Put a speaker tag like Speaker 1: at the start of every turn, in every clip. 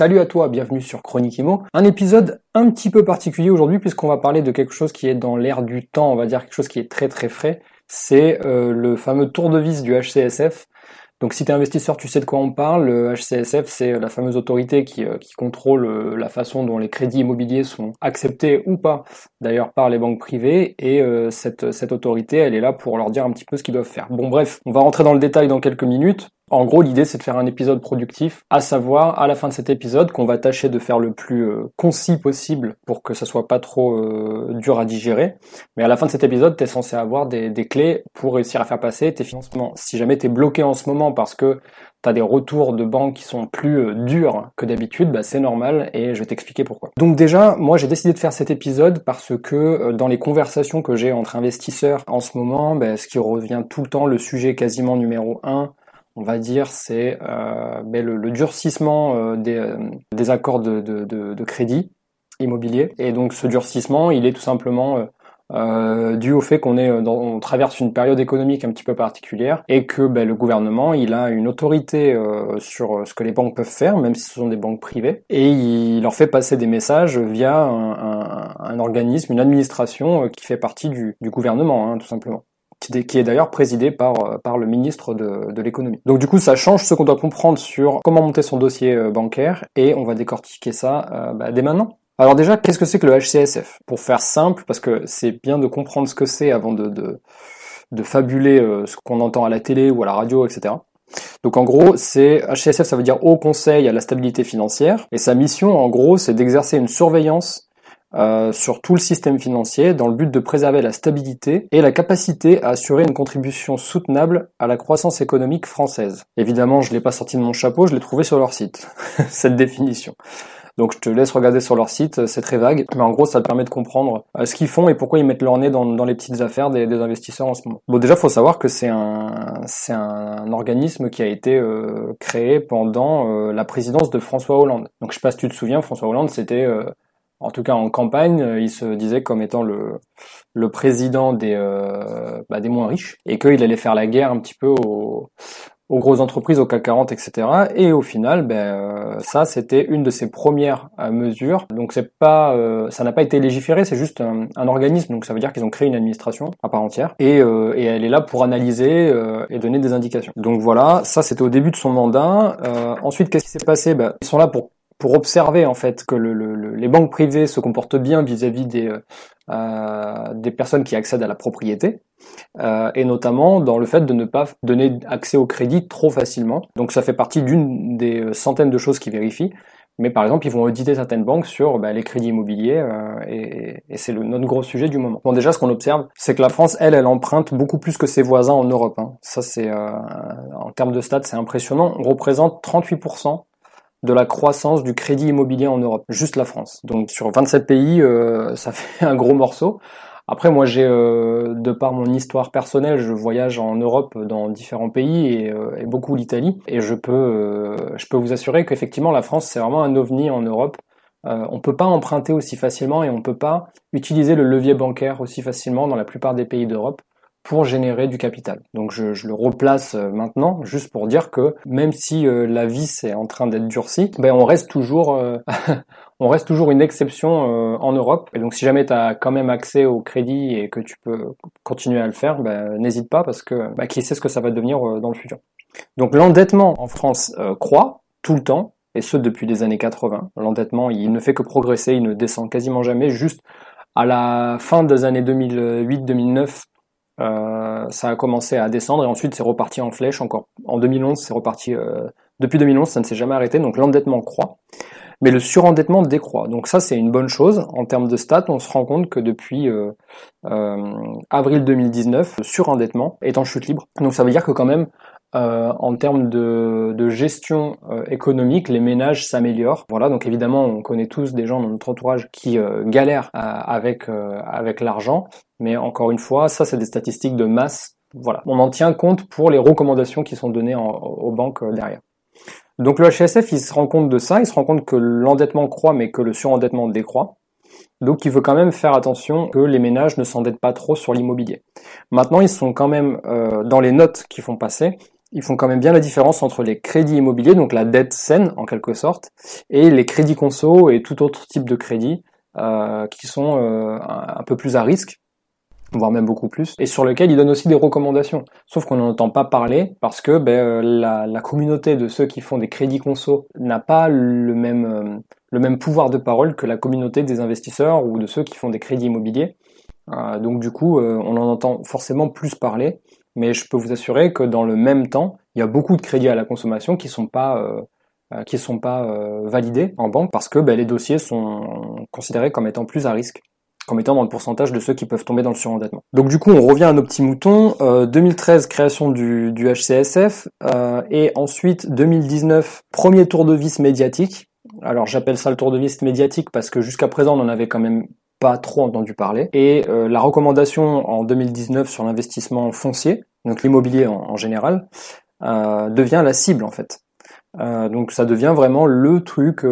Speaker 1: Salut à toi, bienvenue sur Chronique Imo. Un épisode un petit peu particulier aujourd'hui puisqu'on va parler de quelque chose qui est dans l'air du temps, on va dire quelque chose qui est très très frais. C'est euh, le fameux tour de vis du HCSF. Donc si tu es investisseur, tu sais de quoi on parle. Le HCSF, c'est la fameuse autorité qui, euh, qui contrôle euh, la façon dont les crédits immobiliers sont acceptés ou pas, d'ailleurs par les banques privées. Et cette, cette autorité, elle est là pour leur dire un petit peu ce qu'ils doivent faire. Bon bref, on va rentrer dans le détail dans quelques minutes. En gros, l'idée, c'est de faire un épisode productif, à savoir, à la fin de cet épisode, qu'on va tâcher de faire le plus euh, concis possible pour que ça soit pas trop euh, dur à digérer. Mais à la fin de cet épisode, tu censé avoir des, clés pour réussir à faire passer tes financements. Si jamais tu bloqué en ce moment parce que tu as des retours de banque qui sont plus euh, durs que d'habitude, bah, c'est normal et je vais t'expliquer pourquoi. Donc déjà, moi j'ai décidé de faire cet épisode parce que dans les conversations que j'ai entre investisseurs en ce moment, bah, ce qui revient tout le temps, le sujet quasiment numéro un, on va dire, c'est euh, ben, le, durcissement euh, euh, des, accords de, crédit immobilier. Et donc ce durcissement, il est tout simplement dû au fait qu'on est on traverse une période économique un petit peu particulière et que ben, le gouvernement il a une autorité sur ce que les banques peuvent faire même si ce sont des banques privées et il leur fait passer des messages via un, organisme une administration qui fait partie du, gouvernement hein, tout simplement qui est d'ailleurs présidé par, euh, par le ministre de, de l'économie. Donc du coup, ça change ce qu'on doit comprendre sur comment monter son dossier euh, bancaire, et on va décortiquer ça euh, bah, dès maintenant. Alors déjà, qu'est-ce que c'est que le HCSF Pour faire simple, parce que c'est bien de comprendre ce que c'est avant de, de, de fabuler ce qu'on entend à la télé ou à la radio, etc. Donc en gros, c'est HCSF, ça veut dire Haut Conseil à la stabilité financière, et sa mission, en gros, c'est d'exercer une surveillance euh, sur tout le système financier dans le but de préserver la stabilité et la capacité à assurer une contribution soutenable à la croissance économique française. Évidemment, je l'ai pas sorti de mon chapeau, je l'ai trouvé sur leur site, cette définition. Donc je te laisse regarder sur leur site, c'est très vague, mais en gros ça te permet de comprendre euh, ce qu'ils font et pourquoi ils mettent leur nez dans, les petites affaires des, investisseurs en ce moment. Bon déjà faut savoir que c'est un c'est un organisme qui a été euh, créé pendant la présidence de François Hollande. Donc je sais pas si tu te souviens, François Hollande c'était en tout cas en campagne, euh, il se disait comme étant le, le président des, euh, bah, des moins riches et qu'il allait faire la guerre un petit peu aux, aux grosses entreprises, au CAC 40, etc. Et au final, ben, euh, ça, c'était une de ses premières mesures. Donc c'est pas, ça n'a pas été légiféré, c'est juste un, organisme. Donc ça veut dire qu'ils ont créé une administration à part entière et, et elle est là pour analyser et donner des indications. Donc voilà, ça c'était au début de son mandat. ensuite, qu'est-ce qui s'est passé? Ben, Ils sont là pour pour observer en fait que le, les banques privées se comportent bien vis-à-vis des, euh, euh, des personnes qui accèdent à la propriété, euh, et notamment dans le fait de ne pas donner accès au crédit trop facilement. Donc ça fait partie d'une des centaines de choses qu'ils vérifient. Mais par exemple, ils vont auditer certaines banques sur bah, les crédits immobiliers, et, et c'est notre gros sujet du moment. Bon, déjà, ce qu'on observe, c'est que la France, elle, elle emprunte beaucoup plus que ses voisins en Europe. Hein. Ça, c'est en termes de stats, c'est impressionnant. On représente 38% de la croissance du crédit immobilier en Europe, juste la France. Donc sur 27 pays, euh, ça fait un gros morceau. Après, moi, j'ai, euh, de par mon histoire personnelle, je voyage en Europe dans différents pays et, euh, et beaucoup l'Italie, et je peux, je peux vous assurer qu'effectivement, la France, c'est vraiment un ovni en Europe. on peut pas emprunter aussi facilement et on peut pas utiliser le levier bancaire aussi facilement dans la plupart des pays d'Europe pour générer du capital. Donc je, le replace euh, maintenant, juste pour dire que même si euh, la vis est en train d'être durcie, ben on reste toujours, euh, on reste toujours une exception en Europe. Et donc si jamais tu as quand même accès au crédit et que tu peux continuer à le faire, ben, n'hésite pas parce que ben, qui sait ce que ça va devenir dans le futur. Donc l'endettement en France croît tout le temps, et ce depuis les années 80. L'endettement, il ne fait que progresser, il ne descend quasiment jamais. Juste à la fin des années 2008-2009, euh, ça a commencé à descendre et ensuite c'est reparti en flèche encore. En 2011, c'est reparti. Euh, depuis 2011, ça ne s'est jamais arrêté, donc l'endettement croît, mais le surendettement décroît. Donc ça, c'est une bonne chose en termes de stats. On se rend compte que depuis euh, avril 2019, le surendettement est en chute libre. Donc ça veut dire que quand même euh, en termes de, de gestion euh, économique, les ménages s'améliorent. Voilà, donc évidemment, on connaît tous des gens dans notre entourage qui euh, galèrent avec avec l'argent, mais encore une fois, ça c'est des statistiques de masse. Voilà, on en tient compte pour les recommandations qui sont données aux banques derrière. Donc le HSF, il se rend compte de ça, il se rend compte que l'endettement croît, mais que le surendettement décroît. Donc il veut quand même faire attention que les ménages ne s'endettent pas trop sur l'immobilier. Maintenant, ils sont quand même dans les notes qu'ils font passer, ils font quand même bien la différence entre les crédits immobiliers, donc la dette saine en quelque sorte, et les crédits conso et tout autre type de crédit euh, qui sont euh, un, peu plus à risque, voire même beaucoup plus, et sur lequel ils donnent aussi des recommandations. Sauf qu'on n'en entend pas parler parce que ben, euh, la, communauté de ceux qui font des crédits conso n'a pas le même, le même pouvoir de parole que la communauté des investisseurs ou de ceux qui font des crédits immobiliers. Donc du coup, on en entend forcément plus parler mais je peux vous assurer que dans le même temps, il y a beaucoup de crédits à la consommation qui sont pas euh, euh qui sont pas euh, validés en banque parce que ben, les dossiers sont considérés comme étant plus à risque comme étant dans le pourcentage de ceux qui peuvent tomber dans le surendettement. Donc du coup, on revient à nos petits moutons. Euh, 2013, création du, du HCSF, euh, et ensuite 2019, premier tour de vis médiatique. Alors j'appelle ça le tour de vis médiatique parce que jusqu'à présent, on en avait quand même pas trop entendu parler. Et euh, la recommandation en 2019 sur l'investissement foncier, donc l'immobilier en, général, euh, devient la cible en fait. Euh, donc ça devient vraiment le truc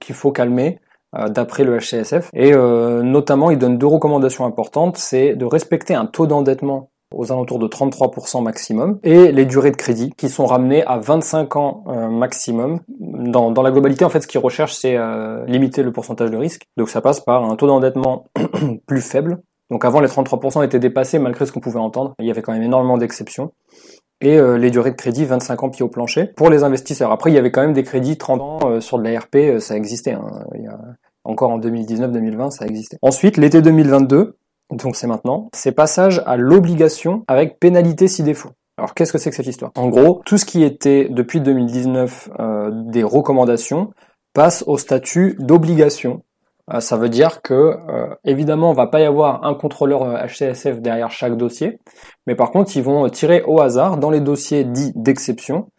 Speaker 1: qu'il faut calmer d'après le HCSF. Et notamment, il donne deux recommandations importantes, c'est de respecter un taux d'endettement aux alentours de 33% maximum, et les durées de crédit qui sont ramenées à 25 ans euh, maximum. Dans, dans, la globalité, en fait, ce qu'ils recherchent, c'est euh, limiter le pourcentage de risque. Donc ça passe par un taux d'endettement plus faible. Donc avant, les 33% étaient dépassés malgré ce qu'on pouvait entendre. Il y avait quand même énormément d'exceptions. Et euh, les durées de crédit, 25 ans pied au plancher pour les investisseurs. Après, il y avait quand même des crédits 30 ans sur de la RP, ça existait. Hein. Il y a... Encore en 2019-2020, ça existait. Ensuite, l'été 2022, donc c'est maintenant, c'est passage à l'obligation avec pénalité si défaut. Alors qu'est-ce que c'est que cette histoire? En gros, tout ce qui était depuis 2019 euh, des recommandations passe au statut d'obligation. Euh, ça veut dire que euh, évidemment, on va pas y avoir un contrôleur HCSF derrière chaque dossier, mais par contre, ils vont tirer au hasard dans les dossiers dits d'exception.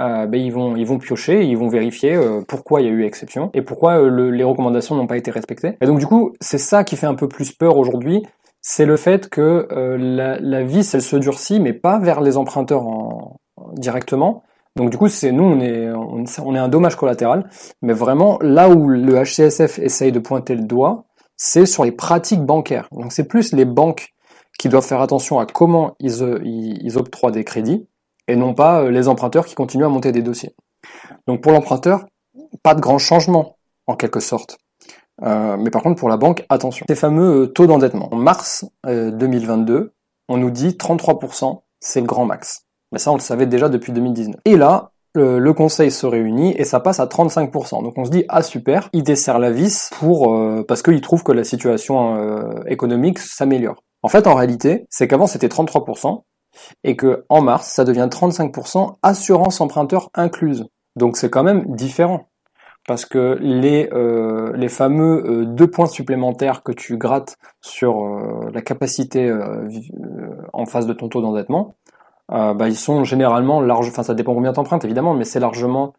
Speaker 1: Ben, ils vont ils vont piocher, ils vont vérifier pourquoi il y a eu exception et pourquoi les recommandations n'ont pas été respectées. Et donc du coup, c'est ça qui fait un peu plus peur aujourd'hui, c'est le fait que euh, la, la, vis elle se durcit, mais pas vers les emprunteurs en, directement. Donc du coup, c'est nous, on est, on, est un dommage collatéral, mais vraiment là où le HCSF essaye de pointer le doigt, c'est sur les pratiques bancaires. Donc c'est plus les banques qui doivent faire attention à comment ils, ils, octroient des crédits, et non pas euh, les emprunteurs qui continuent à monter des dossiers. Donc pour l'emprunteur, pas de grand changement en quelque sorte. Euh, mais par contre, pour la banque, attention. Ces fameux euh, taux d'endettement. En mars 2022, euh, on nous dit 33%, c'est le grand max. Mais ça, on le savait déjà depuis 2019. Et là, le, conseil se réunit et ça passe à 35%. Donc on se dit ah super, il dessert la vis pour parce qu'il trouve que la situation économique s'améliore. En fait, en réalité, c'est qu'avant c'était 33% et que en mars ça devient 35% assurance emprunteur incluse. Donc c'est quand même différent parce que les, euh, fameux euh, deux points supplémentaires que tu grattes sur euh, la capacité en face de ton taux d'endettement, bah, ils sont généralement large, enfin ça dépend combien empruntes évidemment, mais c'est largement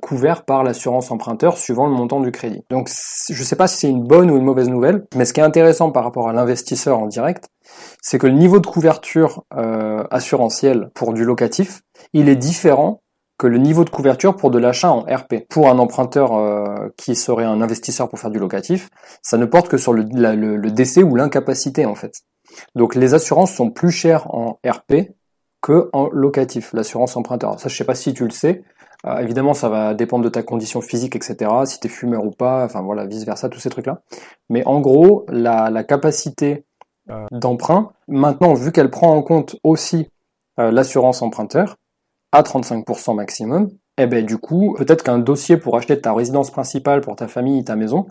Speaker 1: couvert par l'assurance emprunteur suivant le montant du crédit. Donc je ne sais pas si c'est une bonne ou une mauvaise nouvelle, mais ce qui est intéressant par rapport à l'investisseur en direct, c'est que le niveau de couverture assurantielle pour du locatif, il est différent que le niveau de couverture pour de l'achat en RP. Pour un emprunteur euh, qui serait un investisseur pour faire du locatif, ça ne porte que sur le, le, décès ou l'incapacité en fait. Donc les assurances sont plus chères en RP que en locatif, l'assurance emprunteur. Ça je sais pas si tu le sais. Euh, évidemment ça va dépendre de ta condition physique, etc. Si tu es fumeur ou pas, enfin voilà, vice versa, tous ces trucs-là. Mais en gros, la, capacité euh, d'emprunt, maintenant vu qu'elle prend en compte aussi l'assurance emprunteur, à 35% maximum, eh ben du coup, peut-être qu'un dossier pour acheter ta résidence principale pour ta famille, ta maison,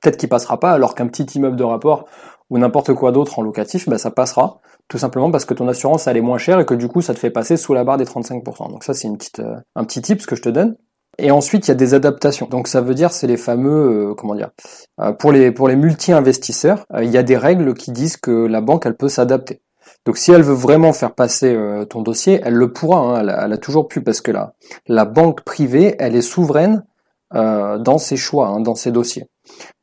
Speaker 1: peut-être qu'il passera pas, alors qu'un petit immeuble de rapport ou n'importe quoi d'autre en locatif, ben ça passera, tout simplement parce que ton assurance elle est moins chère et que du coup ça te fait passer sous la barre des 35%. Donc ça c'est une petite, euh, un petit tip que je te donne. Et ensuite, il y a des adaptations. Donc ça veut dire c'est les fameux euh, comment dire euh, pour les pour les multi-investisseurs, il y a des règles qui disent que la banque elle peut s'adapter. Donc si elle veut vraiment faire passer euh, ton dossier, elle le pourra, hein, elle, a toujours pu, parce que la, la banque privée, elle est souveraine euh, dans ses choix, hein, dans ses dossiers.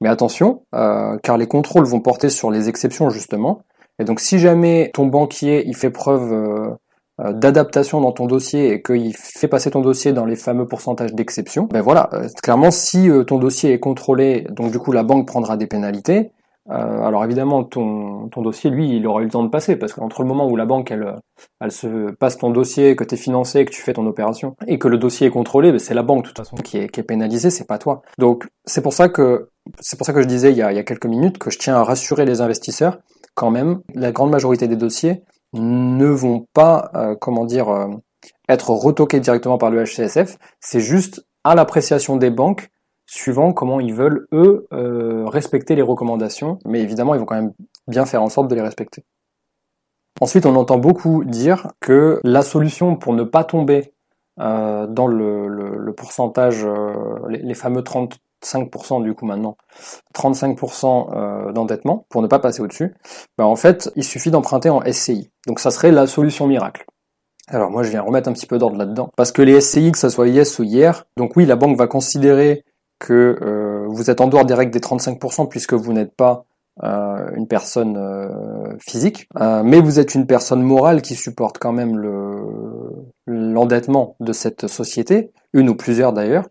Speaker 1: Mais attention, euh, car les contrôles vont porter sur les exceptions justement. Et donc si jamais ton banquier il fait preuve d'adaptation dans ton dossier et qu'il fait passer ton dossier dans les fameux pourcentages d'exception, ben voilà, clairement si ton dossier est contrôlé, donc du coup la banque prendra des pénalités, euh, alors évidemment, ton, ton dossier, lui, il aura eu le temps de passer, parce qu'entre le moment où la banque, elle, elle se passe ton dossier, que tu es financé, que tu fais ton opération, et que le dossier est contrôlé, ben, c'est la banque de toute façon qui est, qui est pénalisée, c'est pas toi. Donc c'est pour ça que c'est pour ça que je disais il y, a, il y a quelques minutes que je tiens à rassurer les investisseurs, quand même, la grande majorité des dossiers ne vont pas, euh, comment dire, euh, être retoqués directement par le HCSF, c'est juste à l'appréciation des banques suivant comment ils veulent, eux, euh, respecter les recommandations. Mais évidemment, ils vont quand même bien faire en sorte de les respecter. Ensuite, on entend beaucoup dire que la solution pour pour euh, dans le, le, pourcentage, euh, les, fameux 35% du coup maintenant, 35% euh, d'endettement, pour ne pas passer au-dessus, ben en fait, il suffit d'emprunter en SCI. Donc ça serait la solution miracle. Alors moi je viens remettre un petit peu d'ordre là-dedans. Parce que les SCI, que ça soit yes ou hier, donc oui, la banque va considérer que euh, vous êtes en dehors des règles des 35% puisque vous n'êtes pas euh, une personne euh, physique, mais vous êtes une personne morale qui supporte quand même l'endettement de cette société, une ou plusieurs d'ailleurs.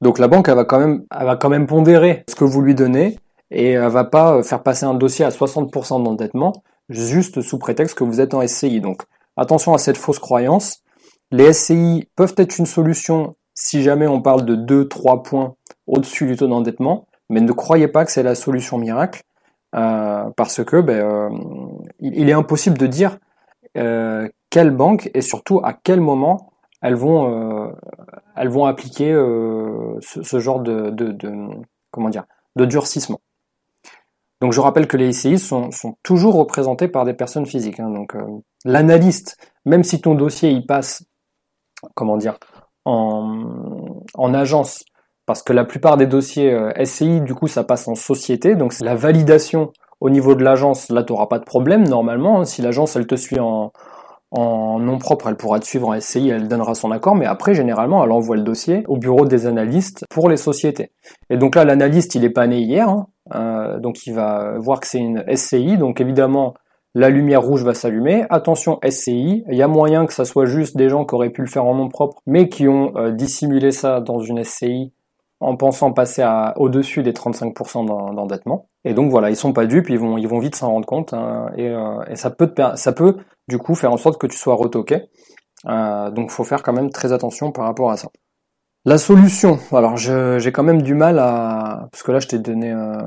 Speaker 1: Donc la banque elle va quand même elle va quand même pondérer ce que vous lui donnez et elle va pas faire passer un dossier à 60% d'endettement juste sous prétexte que vous êtes en SCI. Donc attention à cette fausse croyance. Les SCI peuvent être une solution si jamais on parle de 2-3 points au-dessus du taux d'endettement, mais ne croyez pas que c'est la solution miracle, euh, parce que ben, euh, il, est impossible de dire euh, quelle banque et surtout à quel moment elles vont, elles vont appliquer ce, genre de, de, comment dire, de durcissement. Donc je rappelle que les ICI sont, toujours représentés par des personnes physiques. Hein. donc l'analyste, même si ton dossier y passe, comment dire, en, en agence, parce que la plupart des dossiers euh, SCI, du coup, ça passe en société, donc c'est la validation au niveau de l'agence, là, tu n'auras pas de problème normalement. Hein. Si l'agence, elle te suit en, en nom propre, elle pourra te suivre en SCI, elle donnera son accord, mais après, généralement, elle envoie le dossier au bureau des analystes pour les sociétés. Et donc là, l'analyste, il est pas né hier, hein. euh, donc il va voir que c'est une SCI, donc évidemment, la lumière rouge va s'allumer. Attention SCI, il y a moyen que ça soit juste des gens qui auraient pu le faire en nom propre, mais qui ont euh, dissimulé ça dans une SCI en pensant passer au-dessus des 35% d'endettement. Et donc voilà, ils sont pas dupes, ils vont, vite s'en rendre compte, hein, et, euh, ça peut, du coup faire en sorte que tu sois retoqué. Euh, donc faut faire quand même très attention par rapport à ça. La solution, alors j'ai quand même du mal à, parce que là je t'ai donné, euh,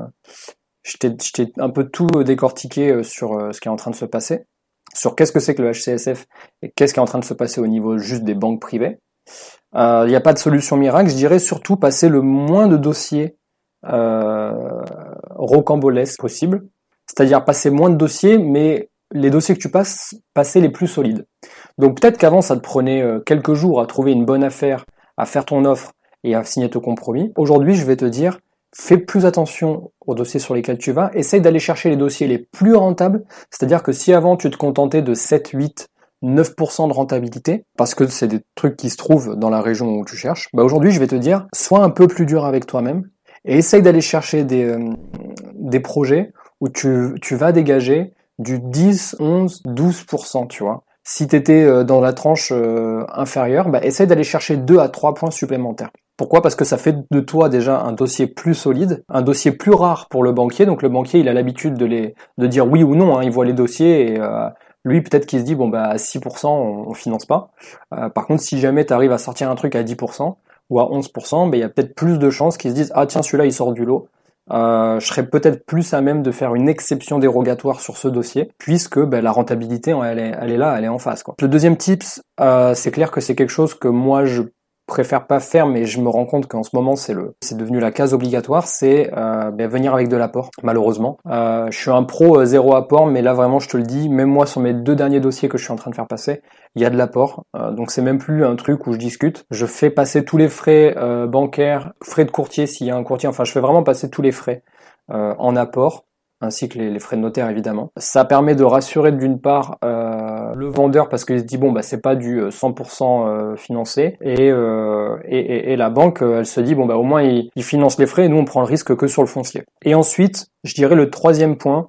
Speaker 1: je t'ai un peu tout décortiqué euh, sur euh, ce qui est en train de se passer, sur qu'est-ce que c'est que le HCSF et qu'est-ce qui est en train de se passer au niveau juste des banques privées. Euh, il n'y a pas de solution miracle. Je dirais surtout passer le moins de dossiers euh, rocambolesques possible. C'est-à-dire passer moins de dossiers, mais les dossiers que tu passes, passer les plus solides. Donc peut-être qu'avant, ça te prenait euh, quelques jours à trouver une bonne affaire, à faire ton offre et à signer ton compromis. Aujourd'hui, je vais te dire, fais plus attention aux dossiers sur lesquels tu vas. Essaye d'aller chercher les dossiers les plus rentables. C'est-à-dire que si avant, tu te contentais de 7, 8, 9% de rentabilité, parce que c'est des trucs qui se trouvent dans la région où tu cherches, bah aujourd'hui je vais te dire, sois un peu plus dur avec toi-même et essaye d'aller chercher des, euh, des projets où tu, tu vas dégager du 10, 11, 12%, tu vois. Si tu étais euh, dans la tranche euh, inférieure, bah essaye d'aller chercher 2 à 3 points supplémentaires. Pourquoi? Parce que ça fait de toi déjà un dossier plus solide, un dossier plus rare pour le banquier. Donc le banquier, il a l'habitude de les de dire oui ou non. Hein. il voit les dossiers et lui, peut-être qu'il se dit, bon, bah, à 6%, on, on finance pas. Euh, par contre, si jamais tu arrives à sortir un truc à 10% ou à 11%, bah, il y a peut-être plus de chances qu'ils se disent, ah, tiens, celui-là, il sort du lot. Euh, je serais peut-être plus à même de faire une exception dérogatoire sur ce dossier, puisque bah, la rentabilité, elle est, elle là, elle est en face. Quoi. Le deuxième tips, euh, c'est clair que c'est quelque chose que moi, je préfère pas faire, mais je me rends compte qu'en ce moment c'est le, c'est devenu la case obligatoire, c'est euh, ben, venir avec de l'apport. Malheureusement, euh, je suis un pro euh, zéro apport, mais là vraiment je te le dis, même moi sur mes deux derniers dossiers que je suis en train de faire passer, il y a de l'apport. Euh, donc c'est même plus un truc où je discute. Je fais passer tous les frais bancaires, frais de courtier s'il y a un courtier. Enfin, je fais vraiment passer tous les frais en apport. Ainsi que les, frais de notaire évidemment. Ça permet de rassurer d'une part euh, le vendeur parce qu'il se dit bon bah c'est pas du 100% euh, financé et, et, et, la banque elle se dit bon bah au moins il, il finance les frais et nous on prend le risque que sur le foncier. Et ensuite je dirais le troisième point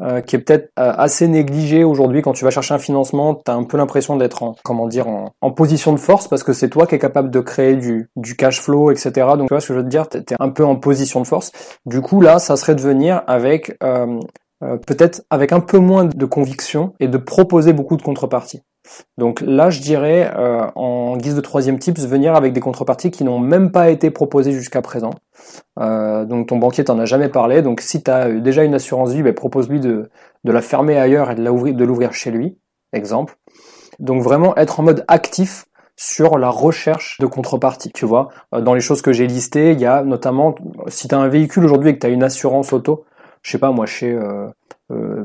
Speaker 1: euh, qui est peut-être euh, assez négligé aujourd'hui quand tu vas chercher un financement, tu as un peu l'impression d'être en comment dire en, position de force parce que c'est toi qui es capable de créer du, du cash flow, etc. Donc tu vois ce que je veux te dire, tu es un peu en position de force. Du coup là, ça serait de venir avec euh, peut-être avec un peu moins de conviction et de proposer beaucoup de contreparties. Donc là, je dirais, euh, en guise de troisième tips, venir avec des contreparties qui n'ont même pas été proposées jusqu'à présent. Euh, donc ton banquier t'en a jamais parlé. Donc si tu as déjà une assurance vie, ben, propose-lui de, de la fermer ailleurs et de l'ouvrir chez lui. Exemple. Donc vraiment être en mode actif sur la recherche de contrepartie. Tu vois, euh, dans les choses que j'ai listées, il y a notamment, si tu as un véhicule aujourd'hui et que tu une assurance auto, je sais pas moi chez euh, euh,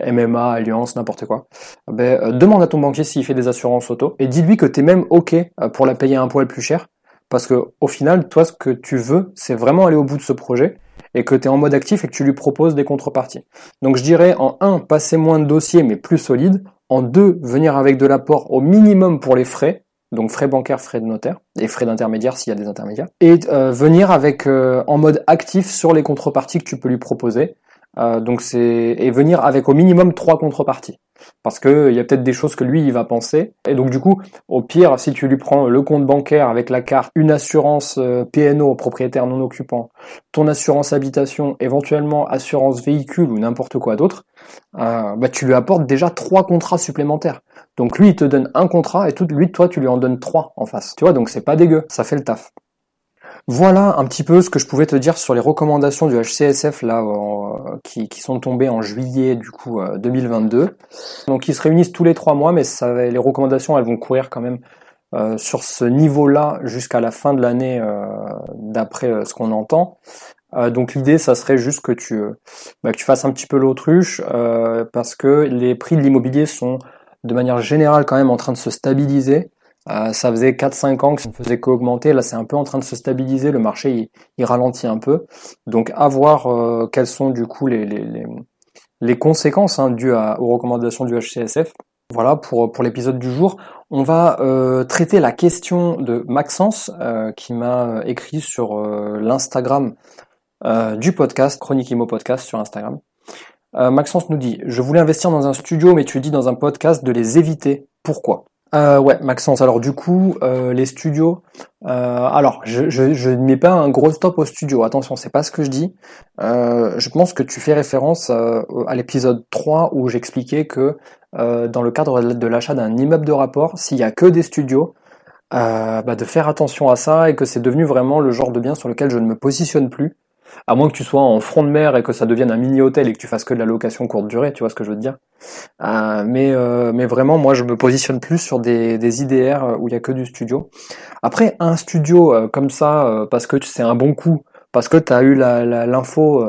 Speaker 1: MMA, Alliance, n'importe quoi, ben, euh, demande à ton banquier s'il fait des assurances auto et dis-lui que tu es même OK euh, pour la payer un poil plus cher parce que au final, toi, ce que tu veux, c'est vraiment aller au bout de ce projet et que tu es en mode actif et que tu lui proposes des contreparties. Donc je dirais en 1, passer moins de dossiers mais plus solide. En 2, venir avec de l'apport au minimum pour les frais, donc frais bancaires, frais de notaire et frais d'intermédiaire s'il y a des intermédiaires, et venir avec en mode actif sur les contreparties que tu peux lui proposer. Euh, donc c'est et venir avec au minimum trois contreparties. Parce que il y a peut-être des choses que lui il va penser. Et donc du coup au pire si tu lui prends le compte bancaire avec la carte une assurance euh, PNO propriétaire non occupant ton assurance habitation éventuellement assurance véhicule ou n'importe quoi d'autre euh, bah tu lui apportes déjà trois contrats supplémentaires. Donc lui il te donne un contrat et tout lui toi tu lui en donnes trois en face. Tu vois donc c'est pas dégueu. Ça fait le taf voilà un petit peu ce que je pouvais te dire sur les recommandations du HCSF là euh, qui, sont tombées en juillet du coup 2022. Euh, Donc ils se réunissent tous les trois mois, mais les recommandations elles vont courir quand même euh, sur ce niveau-là jusqu'à la fin de l'année d'après ce qu'on entend. donc l'idée, ça serait juste que tu, bah, que tu fasses un petit peu l'autruche parce que les prix de l'immobilier sont de manière générale quand même en train de se stabiliser. Euh, ça faisait 4-5 ans que ça ne faisait qu'augmenter. Là, c'est un peu en train de se stabiliser. Le marché, il, ralentit un peu. Donc, à voir euh, quelles sont du coup les, conséquences hein, dues aux recommandations du HCSF. Voilà pour, pour l'épisode du jour. On va euh, traiter la question de Maxence qui m'a écrit sur l'Instagram du podcast, Chronique Imo Podcast sur Instagram. Maxence nous dit, je voulais investir dans un studio, mais tu dis dans un podcast de les éviter. Pourquoi? Euh, ouais, Maxence. Alors du coup, euh, les studios. Euh, alors, je, ne mets pas un gros stop au studio. Attention, c'est pas ce que je dis. je pense que tu fais référence à l'épisode 3 où j'expliquais que dans le cadre de l'achat d'un immeuble de rapport, s'il y a que des studios, bah, de faire attention à ça et que c'est devenu vraiment le genre de bien sur lequel je ne me positionne plus à moins que tu sois en front de mer et que ça devienne un mini hôtel et que tu fasses que de la location courte durée, tu vois ce que je veux dire. Euh, mais euh, mais vraiment, moi, je me positionne plus sur des, des IDR où il y a que du studio. Après, un studio euh, comme ça, parce que c'est un bon coup, parce que tu as eu l'info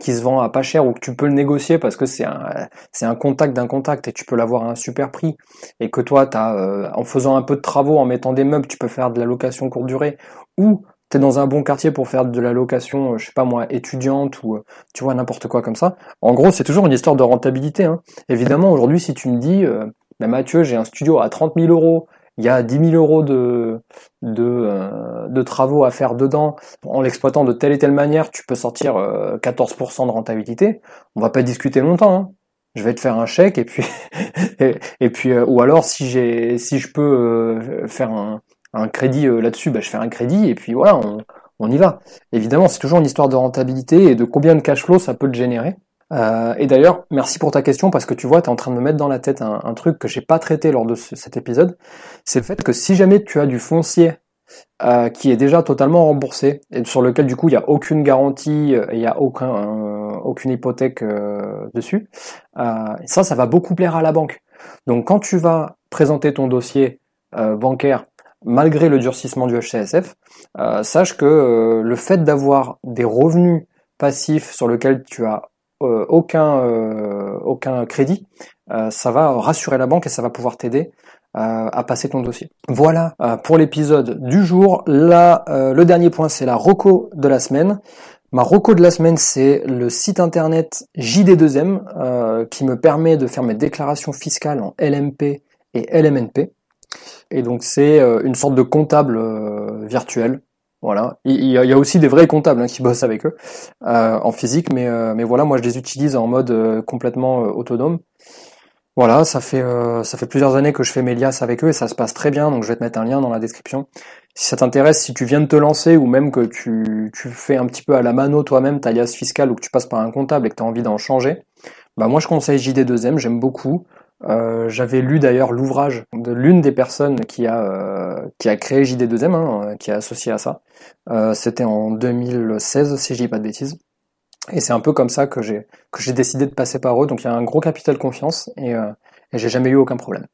Speaker 1: qui se vend à pas cher ou que tu peux le négocier parce que c'est un un contact d'un contact et tu peux l'avoir à un super prix et que toi as en faisant un peu de travaux en mettant des meubles tu peux faire de la location courte durée ou t'es dans un bon quartier pour faire de la location, euh, je sais pas moi, étudiante ou euh, tu vois n'importe quoi comme ça. En gros, c'est toujours une histoire de rentabilité. Hein. Évidemment, aujourd'hui, si tu me dis, euh, bah, Mathieu, j'ai un studio à 30 000 euros, il y a 10 000 euros de de, de travaux à faire dedans, en l'exploitant de telle et telle manière, tu peux sortir 14% de rentabilité. On va pas discuter longtemps. Hein. Je vais te faire un chèque et puis et, puis ou alors si j'ai si je peux faire un un crédit euh, là-dessus, bah, je fais un crédit et puis voilà, on, y va. Évidemment, c'est toujours une histoire de rentabilité et de combien de cash flow ça peut te générer. Euh, et d'ailleurs, merci pour ta question parce que tu vois, tu es en train de me mettre dans la tête un, truc que j'ai pas traité lors de cet épisode. C'est le fait que si jamais tu as du foncier euh, qui est déjà totalement remboursé et sur lequel du coup il n'y a aucune garantie, il n'y a aucun, aucune hypothèque dessus, ça, ça va beaucoup plaire à la banque. Donc quand tu vas présenter ton dossier bancaire malgré le durcissement du HCSF, euh, sache que euh, le fait d'avoir des revenus passifs sur lesquels tu as euh, aucun, aucun crédit, ça va rassurer la banque et ça va pouvoir t'aider à passer ton dossier. Voilà pour l'épisode du jour. Là, le dernier point, c'est la reco de la semaine. Ma reco de la semaine, c'est le site internet JD2M euh, qui me permet de faire mes déclarations fiscales en LMP et LMNP. Et donc c'est euh, une sorte de comptable euh, virtuel. Voilà. Il y, a, aussi des vrais comptables hein, qui bossent avec eux en physique, mais, mais voilà, moi je les utilise en mode complètement autonome. Voilà, ça fait ça fait plusieurs années que je fais mes liasses avec eux et ça se passe très bien. Donc je vais te mettre un lien dans la description si ça t'intéresse, si tu viens de te lancer ou même que tu, tu fais un petit peu à la mano toi-même ta liasse fiscale ou que tu passes par un comptable et que tu as envie d'en changer, bah moi je conseille JD2M, j'aime beaucoup. Euh, J'avais lu d'ailleurs l'ouvrage de l'une des personnes qui a euh, qui a créé JD2M, hein, qui est associé à ça. Euh, C'était en 2016 si je dis pas de bêtises. Et c'est un peu comme ça que j'ai que j'ai décidé de passer par eux. Donc il y a un gros capital confiance et, euh, et j'ai jamais eu aucun problème.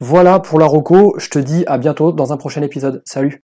Speaker 1: Voilà pour la Roco, je te dis à bientôt dans un prochain épisode. Salut